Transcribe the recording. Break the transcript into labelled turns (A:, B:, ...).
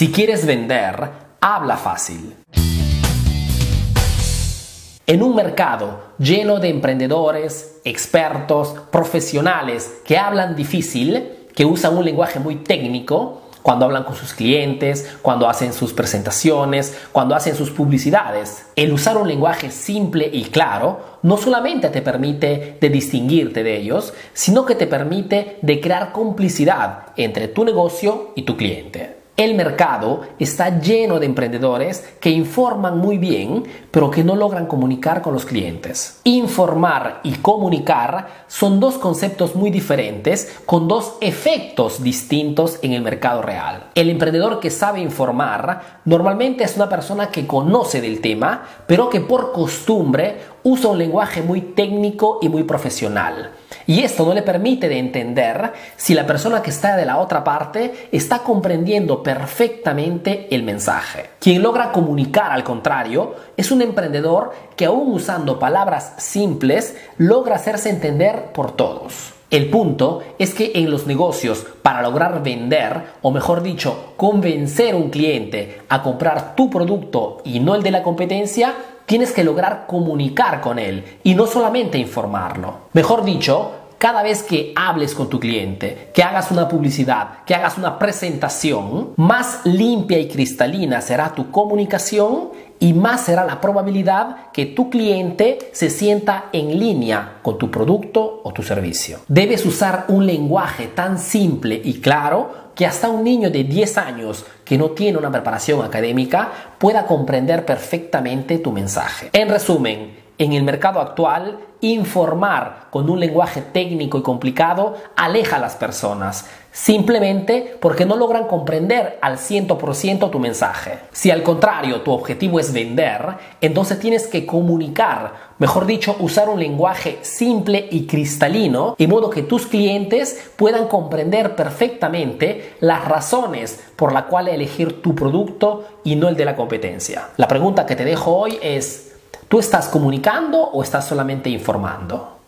A: Si quieres vender, habla fácil. En un mercado lleno de emprendedores, expertos, profesionales que hablan difícil, que usan un lenguaje muy técnico, cuando hablan con sus clientes, cuando hacen sus presentaciones, cuando hacen sus publicidades. El usar un lenguaje simple y claro no solamente te permite de distinguirte de ellos, sino que te permite de crear complicidad entre tu negocio y tu cliente. El mercado está lleno de emprendedores que informan muy bien, pero que no logran comunicar con los clientes. Informar y comunicar son dos conceptos muy diferentes con dos efectos distintos en el mercado real. El emprendedor que sabe informar normalmente es una persona que conoce del tema, pero que por costumbre usa un lenguaje muy técnico y muy profesional. Y esto no le permite de entender si la persona que está de la otra parte está comprendiendo perfectamente el mensaje. Quien logra comunicar al contrario es un emprendedor que aún usando palabras simples logra hacerse entender por todos. El punto es que en los negocios, para lograr vender, o mejor dicho, convencer a un cliente a comprar tu producto y no el de la competencia, tienes que lograr comunicar con él y no solamente informarlo. Mejor dicho, cada vez que hables con tu cliente, que hagas una publicidad, que hagas una presentación, más limpia y cristalina será tu comunicación y más será la probabilidad que tu cliente se sienta en línea con tu producto o tu servicio. Debes usar un lenguaje tan simple y claro que hasta un niño de 10 años que no tiene una preparación académica pueda comprender perfectamente tu mensaje. En resumen, en el mercado actual, informar con un lenguaje técnico y complicado aleja a las personas, simplemente porque no logran comprender al 100% tu mensaje. Si al contrario tu objetivo es vender, entonces tienes que comunicar, mejor dicho, usar un lenguaje simple y cristalino, de modo que tus clientes puedan comprender perfectamente las razones por las cuales elegir tu producto y no el de la competencia. La pregunta que te dejo hoy es, ¿Tú estás comunicando o estás solamente informando?